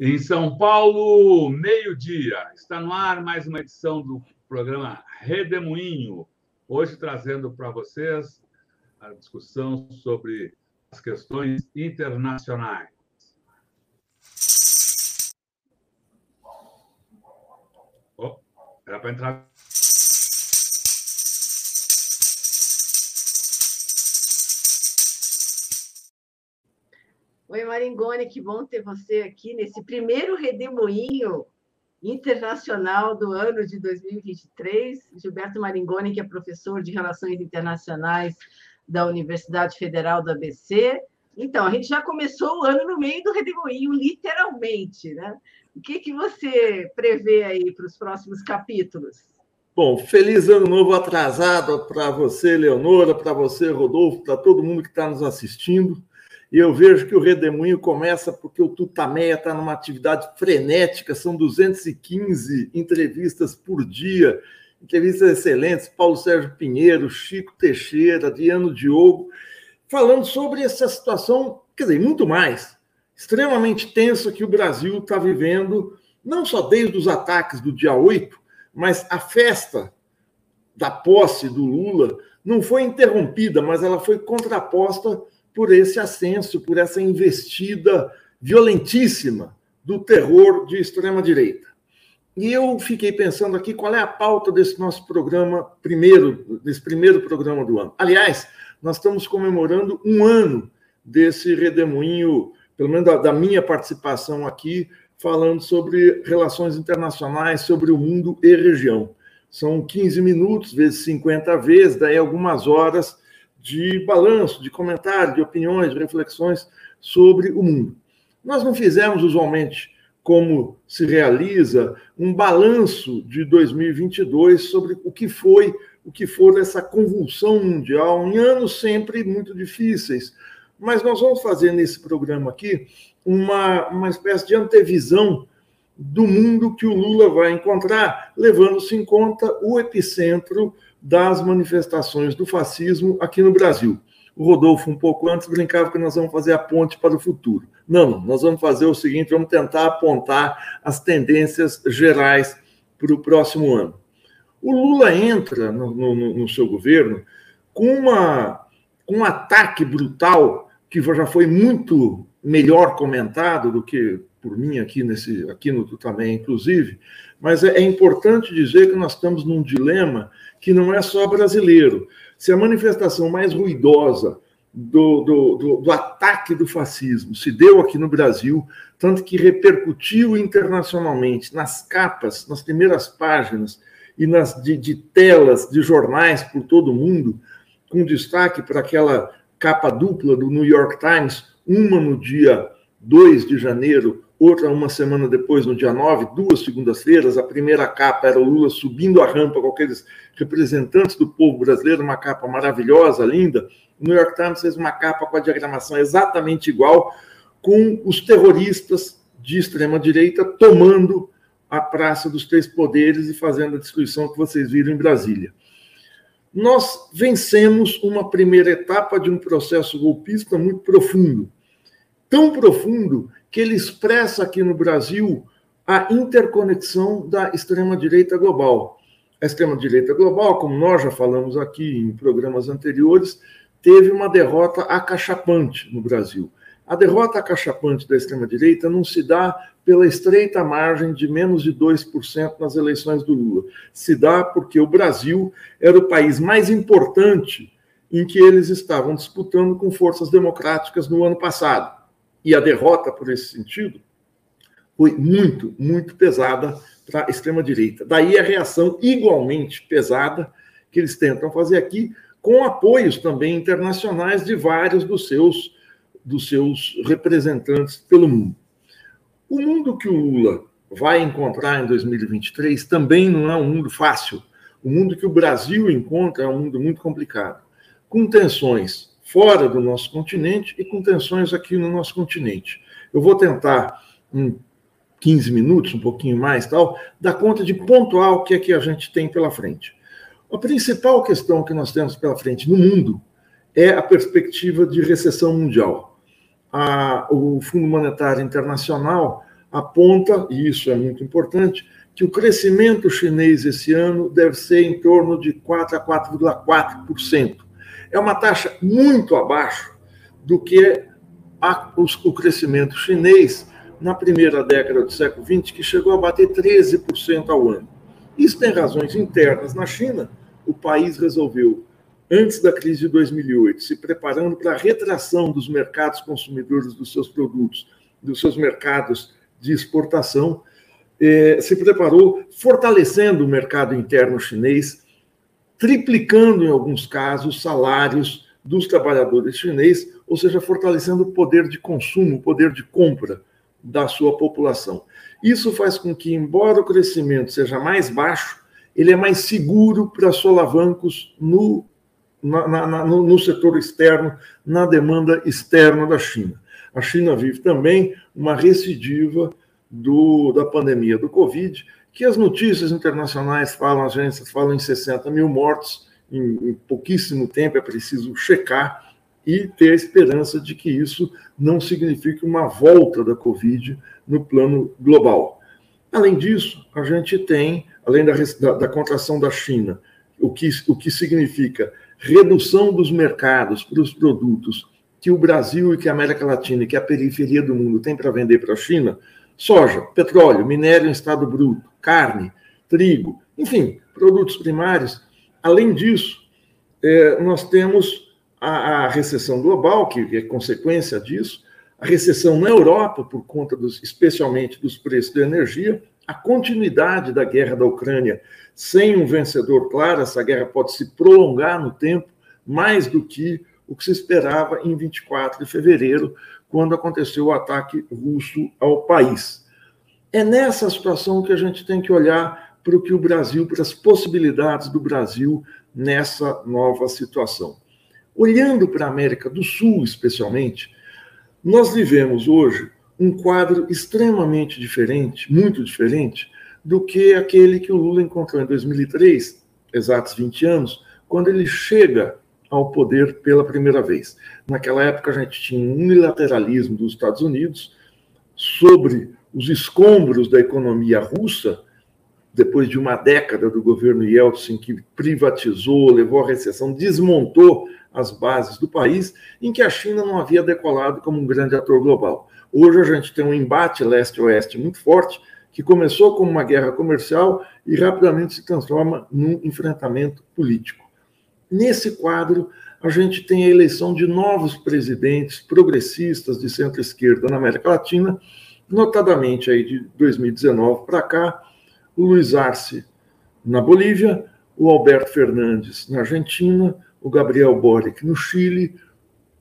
Em São Paulo, meio-dia. Está no ar mais uma edição do programa Redemoinho. Hoje trazendo para vocês a discussão sobre as questões internacionais. Oh, era para entrar Oi, Maringoni, que bom ter você aqui nesse primeiro redemoinho internacional do ano de 2023. Gilberto Maringoni, que é professor de Relações Internacionais da Universidade Federal do ABC. Então, a gente já começou o ano no meio do redemoinho, literalmente, né? O que, que você prevê aí para os próximos capítulos? Bom, feliz ano novo atrasado para você, Leonora, para você, Rodolfo, para todo mundo que está nos assistindo. E eu vejo que o redemoinho começa porque o Tutameia está numa atividade frenética, são 215 entrevistas por dia, entrevistas excelentes, Paulo Sérgio Pinheiro, Chico Teixeira, Adriano Diogo, falando sobre essa situação, quer dizer, muito mais, extremamente tensa que o Brasil está vivendo, não só desde os ataques do dia 8, mas a festa da posse do Lula não foi interrompida, mas ela foi contraposta por esse ascenso, por essa investida violentíssima do terror de extrema-direita. E eu fiquei pensando aqui qual é a pauta desse nosso programa, primeiro, desse primeiro programa do ano. Aliás, nós estamos comemorando um ano desse redemoinho, pelo menos da, da minha participação aqui, falando sobre relações internacionais, sobre o mundo e região. São 15 minutos, vezes 50 vezes, daí algumas horas de balanço, de comentário, de opiniões, de reflexões sobre o mundo. Nós não fizemos usualmente, como se realiza, um balanço de 2022 sobre o que foi, o que for essa convulsão mundial em anos sempre muito difíceis. Mas nós vamos fazer nesse programa aqui uma, uma espécie de antevisão do mundo que o Lula vai encontrar, levando-se em conta o epicentro das manifestações do fascismo aqui no Brasil. O Rodolfo, um pouco antes, brincava que nós vamos fazer a ponte para o futuro. Não, nós vamos fazer o seguinte: vamos tentar apontar as tendências gerais para o próximo ano. O Lula entra no, no, no seu governo com, uma, com um ataque brutal, que já foi muito melhor comentado do que por mim aqui, nesse, aqui no também, inclusive, mas é, é importante dizer que nós estamos num dilema que não é só brasileiro. Se a manifestação mais ruidosa do, do, do, do, ataque do fascismo se deu aqui no Brasil, tanto que repercutiu internacionalmente nas capas, nas primeiras páginas e nas de, de telas de jornais por todo o mundo, com destaque para aquela capa dupla do New York Times, uma no dia 2 de janeiro, outra uma semana depois, no dia 9, duas segundas-feiras. A primeira capa era o Lula subindo a rampa com aqueles representantes do povo brasileiro, uma capa maravilhosa, linda. O New York Times fez uma capa com a diagramação exatamente igual, com os terroristas de extrema-direita tomando a Praça dos Três Poderes e fazendo a destruição que vocês viram em Brasília. Nós vencemos uma primeira etapa de um processo golpista muito profundo. Tão profundo que ele expressa aqui no Brasil a interconexão da extrema-direita global. A extrema-direita global, como nós já falamos aqui em programas anteriores, teve uma derrota acachapante no Brasil. A derrota acachapante da extrema-direita não se dá pela estreita margem de menos de 2% nas eleições do Lula. Se dá porque o Brasil era o país mais importante em que eles estavam disputando com forças democráticas no ano passado e a derrota, por esse sentido, foi muito, muito pesada para a extrema-direita. Daí a reação igualmente pesada que eles tentam fazer aqui, com apoios também internacionais de vários dos seus, dos seus representantes pelo mundo. O mundo que o Lula vai encontrar em 2023 também não é um mundo fácil. O mundo que o Brasil encontra é um mundo muito complicado, com tensões fora do nosso continente e com tensões aqui no nosso continente. Eu vou tentar, em 15 minutos, um pouquinho mais, tal, dar conta de pontuar o que é que a gente tem pela frente. A principal questão que nós temos pela frente no mundo é a perspectiva de recessão mundial. A, o Fundo Monetário Internacional aponta, e isso é muito importante, que o crescimento chinês esse ano deve ser em torno de 4 a 4,4%. É uma taxa muito abaixo do que a, o crescimento chinês na primeira década do século XX, que chegou a bater 13% ao ano. Isso tem razões internas na China. O país resolveu, antes da crise de 2008, se preparando para a retração dos mercados consumidores dos seus produtos, dos seus mercados de exportação, eh, se preparou fortalecendo o mercado interno chinês, triplicando, em alguns casos, salários dos trabalhadores chineses, ou seja, fortalecendo o poder de consumo, o poder de compra da sua população. Isso faz com que, embora o crescimento seja mais baixo, ele é mais seguro para solavancos no, na, na, no, no setor externo, na demanda externa da China. A China vive também uma recidiva do, da pandemia do Covid, que as notícias internacionais falam, agências falam em 60 mil mortos em, em pouquíssimo tempo, é preciso checar e ter a esperança de que isso não signifique uma volta da Covid no plano global. Além disso, a gente tem, além da, da, da contração da China, o que, o que significa redução dos mercados para os produtos que o Brasil e que a América Latina e que a periferia do mundo tem para vender para a China, soja, petróleo, minério em estado bruto, carne, trigo, enfim, produtos primários. Além disso, é, nós temos a, a, recessão global, que é consequência disso, a recessão na Europa, por conta, dos, especialmente dos preços da energia, a continuidade da guerra da Ucrânia sem um vencedor claro, essa guerra pode se prolongar no tempo mais do que o que se esperava em 24 de fevereiro, quando aconteceu o ataque russo ao país. É nessa situação que a gente tem que olhar para o que o Brasil, para as possibilidades do Brasil nessa nova situação. Olhando para a América do Sul, especialmente, nós vivemos hoje um quadro extremamente diferente, muito diferente, do que aquele que o Lula encontrou em 2003, exatos 20 anos, quando ele chega ao poder pela primeira vez. Naquela época, a gente tinha um unilateralismo dos Estados Unidos sobre os escombros da economia russa, depois de uma década do governo Yeltsin, que privatizou, levou à recessão, desmontou as bases do país, em que a China não havia decolado como um grande ator global. Hoje a gente tem um embate leste-oeste muito forte, que começou como uma guerra comercial e rapidamente se transforma num enfrentamento político. Nesse quadro, a gente tem a eleição de novos presidentes progressistas de centro-esquerda na América Latina, notadamente aí de 2019 para cá, o Luiz Arce na Bolívia, o Alberto Fernandes na Argentina, o Gabriel Boric no Chile,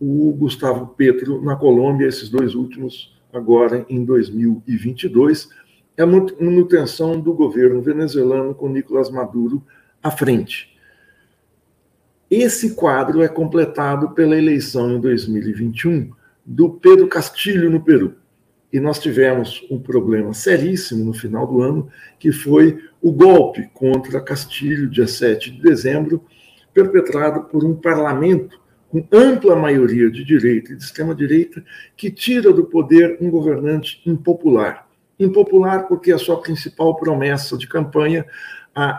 o Gustavo Petro na Colômbia, esses dois últimos agora em 2022. É a manutenção do governo venezuelano com Nicolás Maduro à frente. Esse quadro é completado pela eleição em 2021 do Pedro Castilho no Peru. E nós tivemos um problema seríssimo no final do ano, que foi o golpe contra Castilho, dia 7 de dezembro, perpetrado por um parlamento com ampla maioria de direita e de extrema-direita, que tira do poder um governante impopular. Impopular porque a sua principal promessa de campanha, a,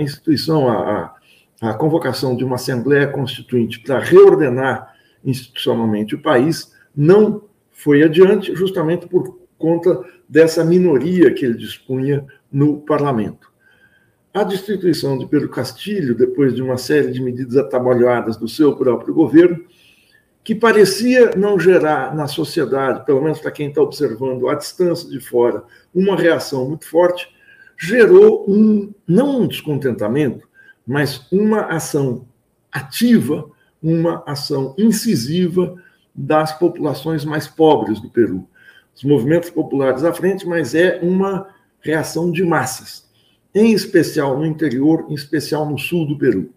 instituição, a, a convocação de uma Assembleia Constituinte para reordenar institucionalmente o país não foi adiante, justamente por conta dessa minoria que ele dispunha no parlamento. A destituição de Pedro Castilho, depois de uma série de medidas atabalhadas do seu próprio governo, que parecia não gerar na sociedade, pelo menos para quem está observando à distância de fora, uma reação muito forte, gerou um, não um descontentamento, mas uma ação ativa, uma ação incisiva das populações mais pobres do Peru. Os movimentos populares à frente, mas é uma reação de massas, em especial no interior, em especial no sul do Peru.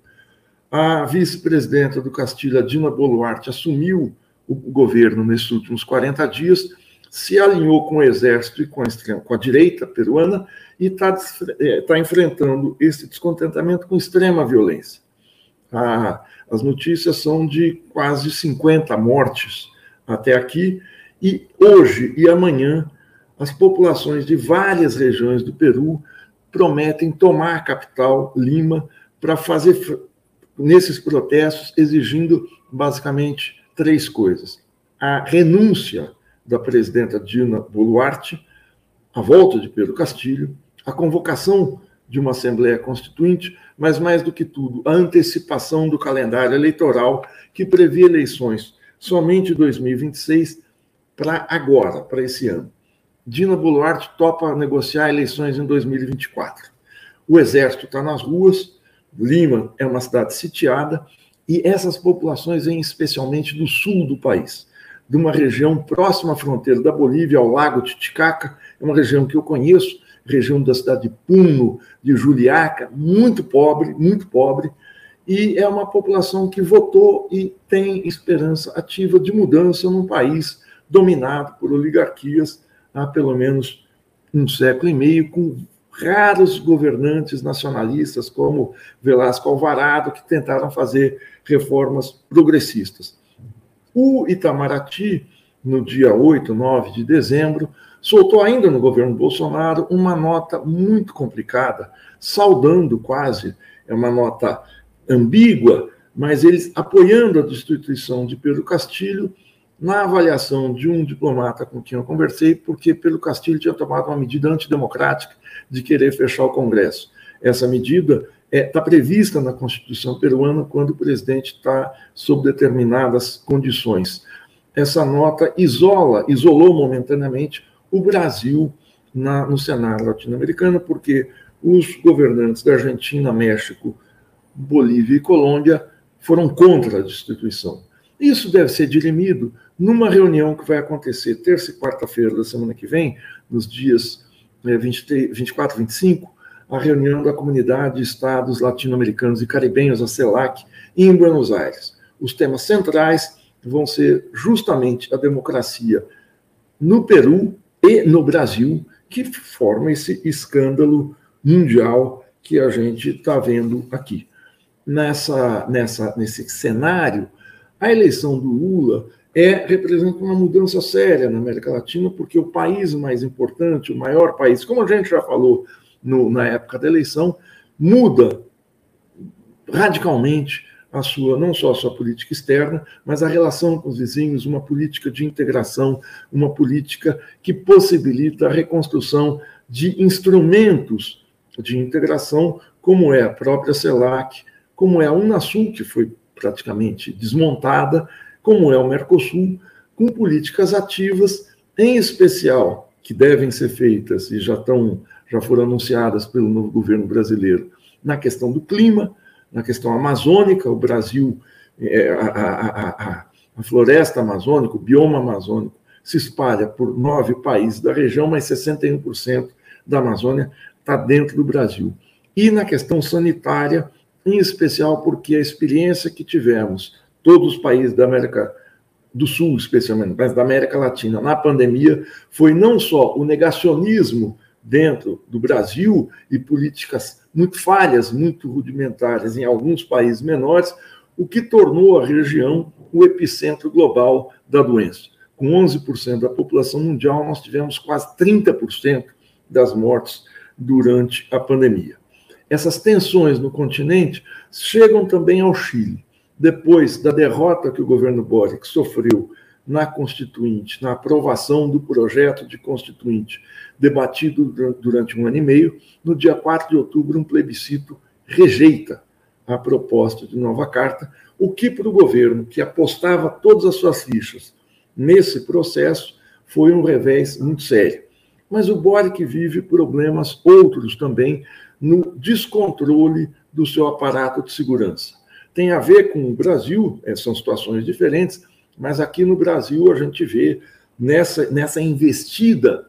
A vice-presidenta do Castilha, Dina Boluarte, assumiu o governo nesses últimos 40 dias, se alinhou com o exército e com a, com a direita peruana e está é, tá enfrentando esse descontentamento com extrema violência. Ah, as notícias são de quase 50 mortes até aqui, e hoje e amanhã as populações de várias regiões do Peru prometem tomar a capital, Lima, para fazer nesses protestos exigindo basicamente três coisas: a renúncia da presidenta Dina Boluarte, a volta de Pedro Castilho, a convocação de uma Assembleia Constituinte, mas mais do que tudo, a antecipação do calendário eleitoral que prevê eleições somente em 2026 para agora, para esse ano. Dina Boluarte topa negociar eleições em 2024. O exército está nas ruas, Lima é uma cidade sitiada, e essas populações vêm especialmente do sul do país, de uma região próxima à fronteira da Bolívia, ao Lago Titicaca, é uma região que eu conheço, região da cidade de Puno, de Juliaca, muito pobre, muito pobre, e é uma população que votou e tem esperança ativa de mudança num país dominado por oligarquias há pelo menos um século e meio, com raros governantes nacionalistas como Velasco Alvarado, que tentaram fazer reformas progressistas. O Itamaraty, no dia 8, 9 de dezembro, soltou ainda no governo Bolsonaro uma nota muito complicada, saudando quase, é uma nota ambígua, mas eles apoiando a destituição de Pedro Castilho na avaliação de um diplomata com quem eu conversei, porque Pedro Castilho tinha tomado uma medida antidemocrática de querer fechar o Congresso. Essa medida está é, prevista na Constituição peruana quando o presidente está sob determinadas condições. Essa nota isola, isolou momentaneamente o Brasil na, no cenário latino-americano, porque os governantes da Argentina, México, Bolívia e Colômbia foram contra a destituição. Isso deve ser dirimido numa reunião que vai acontecer terça e quarta-feira da semana que vem, nos dias 23, 24 e 25, a reunião da Comunidade de Estados Latino-Americanos e Caribenhos, a CELAC, em Buenos Aires. Os temas centrais vão ser justamente a democracia no Peru e no Brasil, que forma esse escândalo mundial que a gente está vendo aqui. Nessa, nessa, nesse cenário, a eleição do Lula é, representa uma mudança séria na América Latina, porque o país mais importante, o maior país, como a gente já falou no, na época da eleição, muda radicalmente a sua, não só a sua política externa, mas a relação com os vizinhos, uma política de integração, uma política que possibilita a reconstrução de instrumentos de integração, como é a própria CELAC, como é a Unasul, que foi praticamente desmontada, como é o Mercosul, com políticas ativas, em especial, que devem ser feitas e já estão já foram anunciadas pelo novo governo brasileiro na questão do clima, na questão amazônica, o Brasil, é, a, a, a, a floresta amazônica, o bioma amazônico, se espalha por nove países da região, mas 61% da Amazônia está dentro do Brasil. E na questão sanitária, em especial porque a experiência que tivemos, todos os países da América do Sul, especialmente, mas da América Latina, na pandemia, foi não só o negacionismo dentro do Brasil e políticas muito falhas, muito rudimentares em alguns países menores, o que tornou a região o epicentro global da doença. Com 11% da população mundial, nós tivemos quase 30% das mortes durante a pandemia. Essas tensões no continente chegam também ao Chile. Depois da derrota que o governo Boric sofreu na Constituinte, na aprovação do projeto de Constituinte, debatido durante um ano e meio, no dia 4 de outubro, um plebiscito rejeita a proposta de nova carta, o que para o governo, que apostava todas as suas fichas nesse processo, foi um revés muito sério. Mas o Boric vive problemas outros também no descontrole do seu aparato de segurança. Tem a ver com o Brasil, é, são situações diferentes, mas aqui no Brasil a gente vê nessa, nessa investida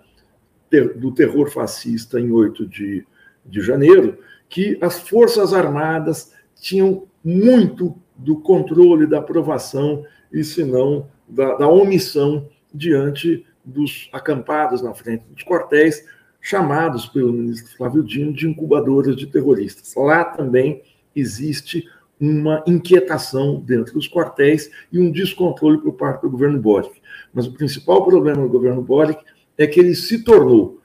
do terror fascista em 8 de, de janeiro que as Forças Armadas tinham muito do controle da aprovação e, se não, da, da omissão diante dos acampados na frente dos quartéis, chamados pelo ministro Flávio Dino de incubadoras de terroristas. Lá também existe uma inquietação dentro dos quartéis e um descontrole por parte do governo Boric. Mas o principal problema do governo Boric é que ele se tornou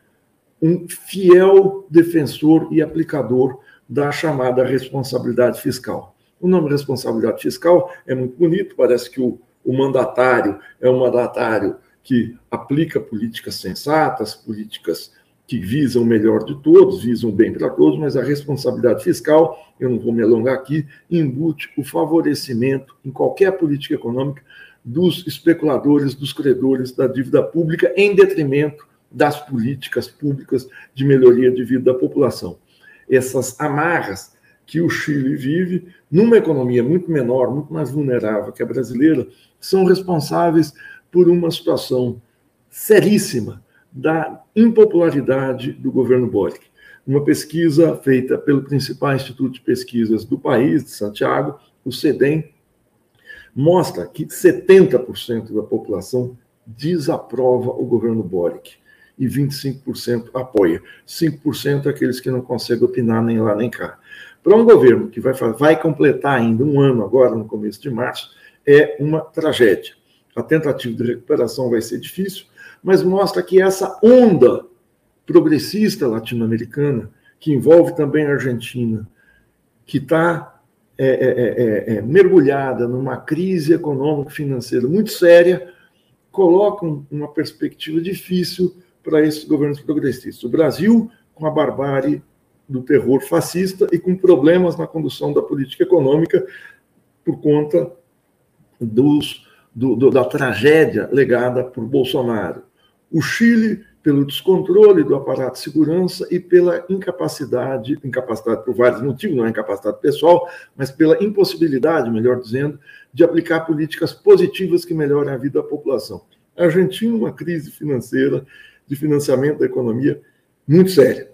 um fiel defensor e aplicador da chamada responsabilidade fiscal. O nome responsabilidade fiscal é muito bonito, parece que o, o mandatário é um mandatário que aplica políticas sensatas, políticas que visam o melhor de todos, visam o bem para todos, mas a responsabilidade fiscal, eu não vou me alongar aqui, embute o favorecimento em qualquer política econômica dos especuladores, dos credores da dívida pública, em detrimento das políticas públicas de melhoria de vida da população. Essas amarras que o Chile vive, numa economia muito menor, muito mais vulnerável que a brasileira, são responsáveis por uma situação seríssima da impopularidade do governo Boric. Uma pesquisa feita pelo principal instituto de pesquisas do país, de Santiago, o CEDEM, mostra que 70% da população desaprova o governo Boric e 25% apoia. 5% é aqueles que não conseguem opinar nem lá nem cá. Para um governo que vai, vai completar ainda um ano agora, no começo de março, é uma tragédia. A tentativa de recuperação vai ser difícil, mas mostra que essa onda progressista latino-americana, que envolve também a Argentina, que está é é, é, é, é, mergulhada numa crise econômico-financeira muito séria, coloca uma perspectiva difícil para esses governos progressistas. O Brasil, com a barbárie do terror fascista e com problemas na condução da política econômica por conta dos, do, do, da tragédia legada por Bolsonaro. O Chile, pelo descontrole do aparato de segurança e pela incapacidade, incapacidade por vários motivos, não é incapacidade pessoal, mas pela impossibilidade, melhor dizendo, de aplicar políticas positivas que melhorem a vida da população. A Argentina, uma crise financeira de financiamento da economia muito séria.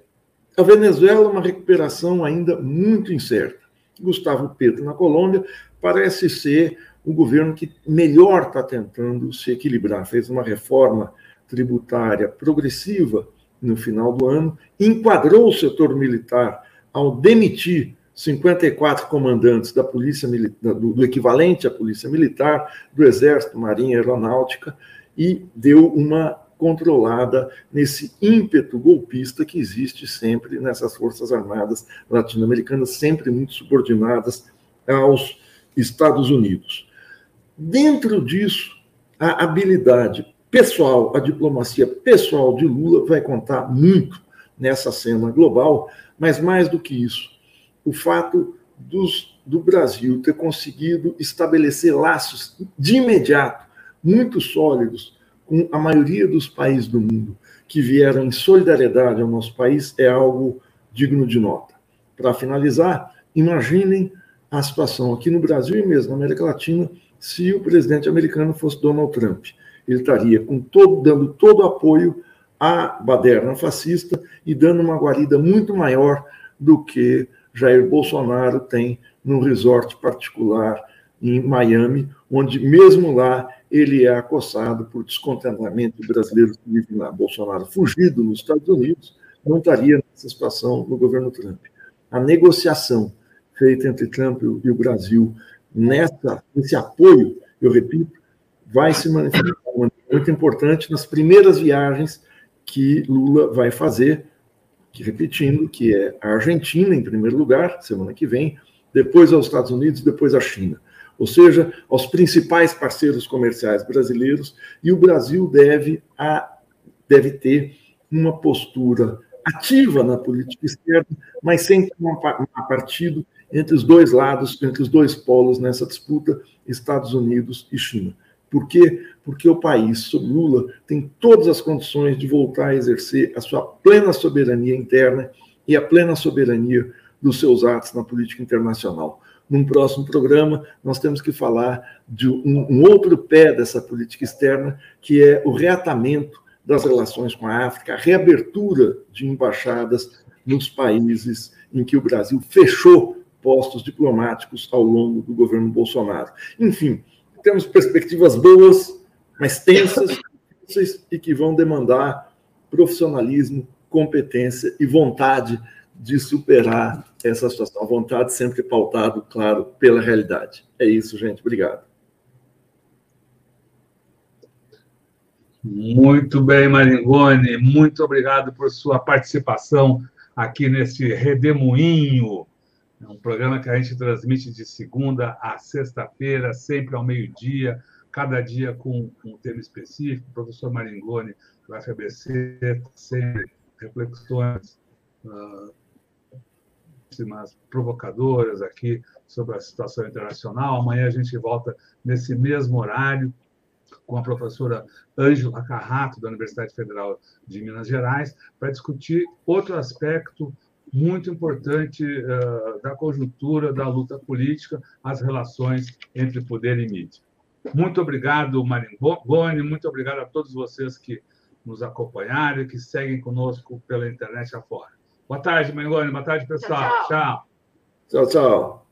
A Venezuela, uma recuperação ainda muito incerta. Gustavo Petro, na Colômbia, parece ser o governo que melhor está tentando se equilibrar. Fez uma reforma tributária progressiva no final do ano, enquadrou o setor militar ao demitir 54 comandantes da polícia do, equivalente à polícia militar, do Exército, Marinha, Aeronáutica, e deu uma controlada nesse ímpeto golpista que existe sempre nessas forças armadas latino-americanas, sempre muito subordinadas aos Estados Unidos. Dentro disso, a habilidade pessoal, a diplomacia pessoal de Lula vai contar muito nessa cena global, mas mais do que isso, o fato dos, do Brasil ter conseguido estabelecer laços de imediato muito sólidos com a maioria dos países do mundo que vieram em solidariedade ao nosso país é algo digno de nota. Para finalizar, imaginem a situação aqui no Brasil e mesmo na América Latina se o presidente americano fosse Donald Trump ele estaria com todo, dando todo o apoio à baderna fascista e dando uma guarida muito maior do que Jair Bolsonaro tem num resort particular em Miami, onde mesmo lá ele é acossado por descontentamento de brasileiros que vivem lá. Bolsonaro, fugido nos Estados Unidos, não estaria nessa situação no governo Trump. A negociação feita entre Trump e o Brasil nessa, nesse apoio, eu repito, vai se manifestar muito importante nas primeiras viagens que Lula vai fazer, que repetindo, que é a Argentina em primeiro lugar, semana que vem, depois aos Estados Unidos, depois a China. Ou seja, aos principais parceiros comerciais brasileiros, e o Brasil deve, a, deve ter uma postura ativa na política externa, mas sem um partido entre os dois lados, entre os dois polos nessa disputa, Estados Unidos e China. Por quê? Porque o país, sob Lula, tem todas as condições de voltar a exercer a sua plena soberania interna e a plena soberania dos seus atos na política internacional. Num próximo programa, nós temos que falar de um, um outro pé dessa política externa, que é o reatamento das relações com a África, a reabertura de embaixadas nos países em que o Brasil fechou postos diplomáticos ao longo do governo Bolsonaro. Enfim, temos perspectivas boas, mas tensas e que vão demandar profissionalismo, competência e vontade de superar essa situação. vontade sempre pautado, claro, pela realidade. É isso, gente. Obrigado. Muito bem, Maringoni. Muito obrigado por sua participação aqui nesse Redemoinho. É um programa que a gente transmite de segunda a sexta-feira, sempre ao meio-dia, cada dia com um tema específico. O professor Maringoni, do FABC, sempre reflexões uh, provocadoras aqui sobre a situação internacional. Amanhã a gente volta nesse mesmo horário com a professora Ângela Carrato, da Universidade Federal de Minas Gerais, para discutir outro aspecto muito importante uh, da conjuntura da luta política, as relações entre poder e mídia. Muito obrigado, Maringoni, muito obrigado a todos vocês que nos acompanharam e que seguem conosco pela internet afora. Boa tarde, Maringoni, boa tarde, pessoal. Tchau, tchau. tchau, tchau.